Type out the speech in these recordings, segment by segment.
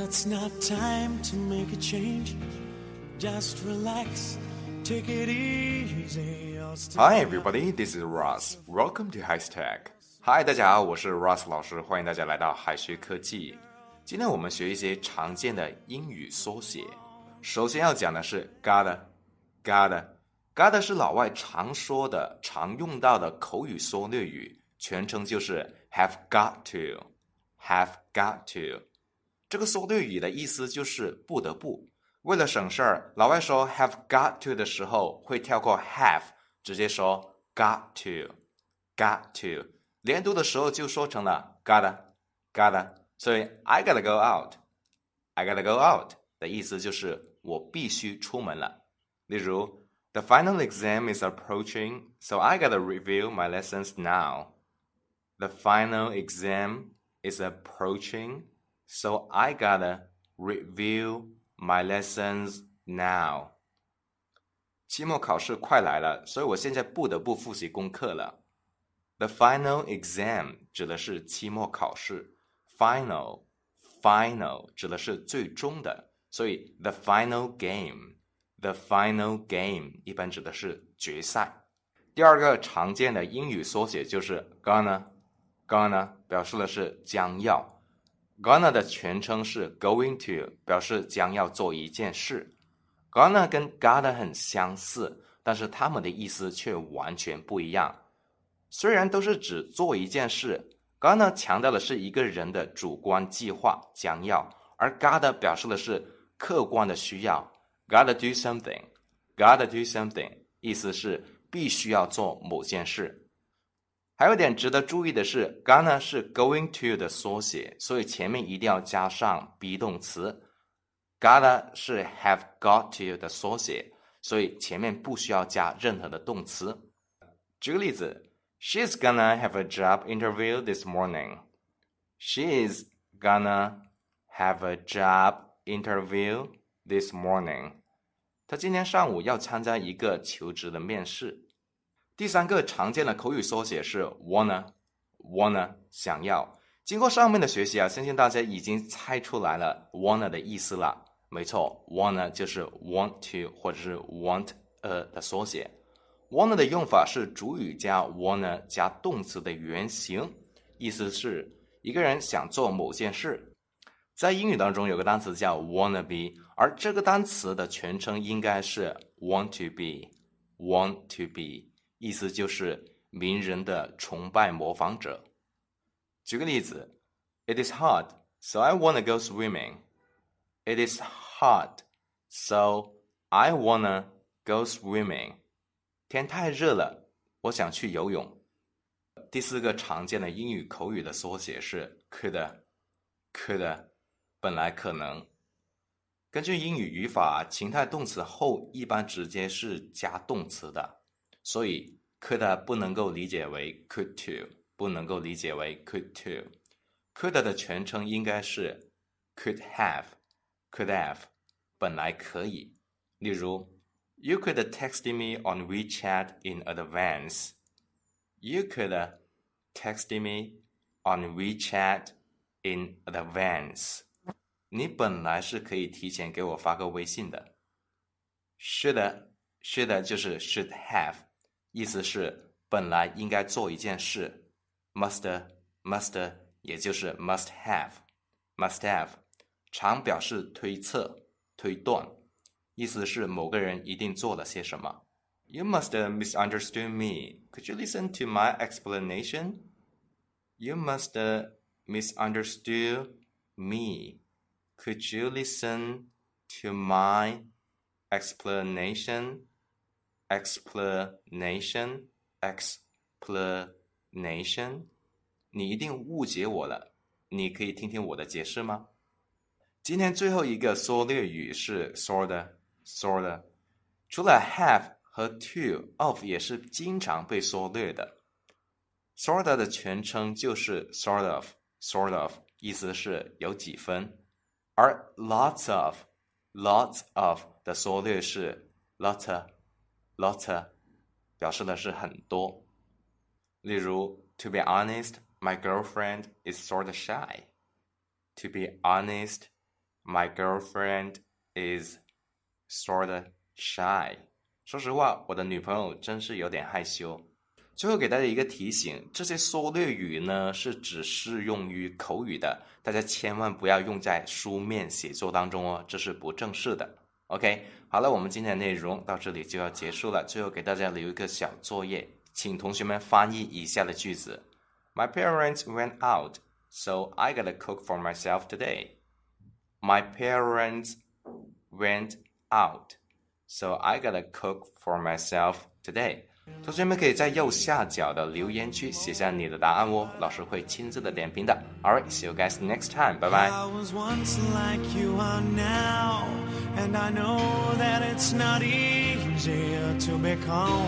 It's not time to make a change. Just relax, take it easy. you'll still Hi everybody, this is Ross. Welcome to Hashtag. Hi，大家好，我是 Ross 老师，欢迎大家来到海学科技。今天我们学一些常见的英语缩写。首先要讲的是 gotta，gotta，gotta 是老外常说的、常用到的口语缩略语，全称就是 have got to，have got to。 这个缩略语的意思就是不得不。为了省事儿，老外说 have got to 的时候会跳过 have，直接说 got to，got to。连读的时候就说成了 gotta，gotta。所以 I gotta go out，I gotta go out 的意思就是我必须出门了。例如，The final exam is approaching, so I gotta review my lessons now. The final exam is approaching, so I gotta review my lessons now. 期末考试快来了，所以我现在不得不复习功课了。The final exam 指的是期末考试，final final 指的是最终的，所以 the final game the final game 一般指的是决赛。第二个常见的英语缩写就是 gonna gonna 表示的是将要。 Gonna 的全称是 going to，表示将要做一件事。Gonna 跟 gotta 很相似，但是它们的意思却完全不一样。虽然都是指做一件事，gonna 强调的是一个人的主观计划将要，而 gotta 表示的是客观的需要。Gotta do something，gotta do something，意思是必须要做某件事。还有点值得注意的是，gonna 是 going to 的缩写，所以前面一定要加上 be 动词。gotta 是 have got to 的缩写，所以前面不需要加任何的动词。举个例子，She's gonna have a job interview this morning. She's gonna have a job interview this morning. 她今天上午要参加一个求职的面试。 第三个常见的口语缩写是 wanna，wanna 想要。经过上面的学习啊，相信大家已经猜出来了 wanna 的意思了。没错，wanna 就是 want to 或者是 want a 的缩写。wanna 的用法是主语加 wanna 加动词的原形，意思是一个人想做某件事。在英语当中有个单词叫 wanna be，而这个单词的全称应该是 want to be，want to be。意思就是名人的崇拜模仿者。举个例子，It is hot, so I wanna go swimming. It is hot, so I wanna go swimming. 天太热了，我想去游泳。第四个常见的英语口语的缩写是 could，could，本来可能。根据英语语法，情态动词后一般直接是加动词的。所以 could 不能够理解为 could to，不能够理解为 could to。could 的全称应该是 could have，could have，本来可以。例如，You could text me on WeChat in advance. You could text me on WeChat in advance. 你本来是可以提前给我发个微信的。should，should 就是 should have。 意思是本来应该做一件事，must must 也就是 must have must have，常表示推测、推断，意思是某个人一定做了些什么。You must misunderstood me. Could you listen to my explanation? You must misunderstood me. Could you listen to my explanation? explanation explanation，你一定误解我了。你可以听听我的解释吗？今天最后一个缩略语是 sorta sorta，除了 have 和 to of 也是经常被缩略的。sorta 的全称就是 sort of，sort of 意思是有几分，而 lots of，lots of 的缩略是 lotta。Lot 表示的是很多，例如，To be honest, my girlfriend is sort of shy. To be honest, My girlfriend is sort of shy。说实话，我的女朋友真是有点害羞。最后给大家一个提醒，这些缩略语呢是只适用于口语的，大家千万不要用在书面写作当中哦，这是不正式的。OK，好了，我们今天的内容到这里就要结束了。最后给大家留一个小作业，请同学们翻译以下的句子：My parents went out, so I gotta cook for myself today. My parents went out, so I gotta cook for myself today. 同学们可以在右下角的留言区写下你的答案哦，老师会亲自的点评的。Alright, see you guys next time. Bye bye. And I know that it's not easier to be calm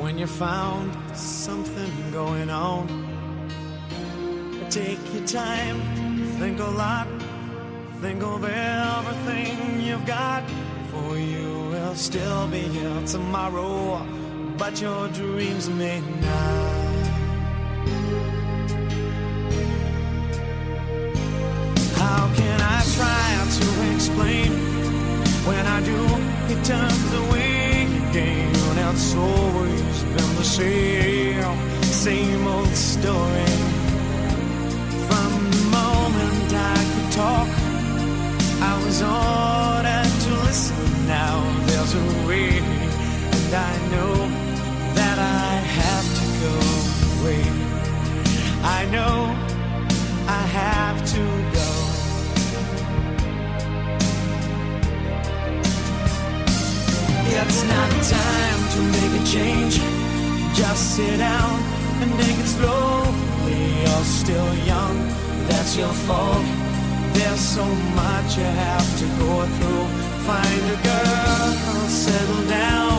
when you found something going on. Take your time, think a lot, think of everything you've got, for you will still be here tomorrow, but your dreams may not. It turns away again. It's always been the same, same old story. time to make a change. Just sit down and take it slowly. You're still young, that's your fault. There's so much you have to go through. Find a girl, settle down.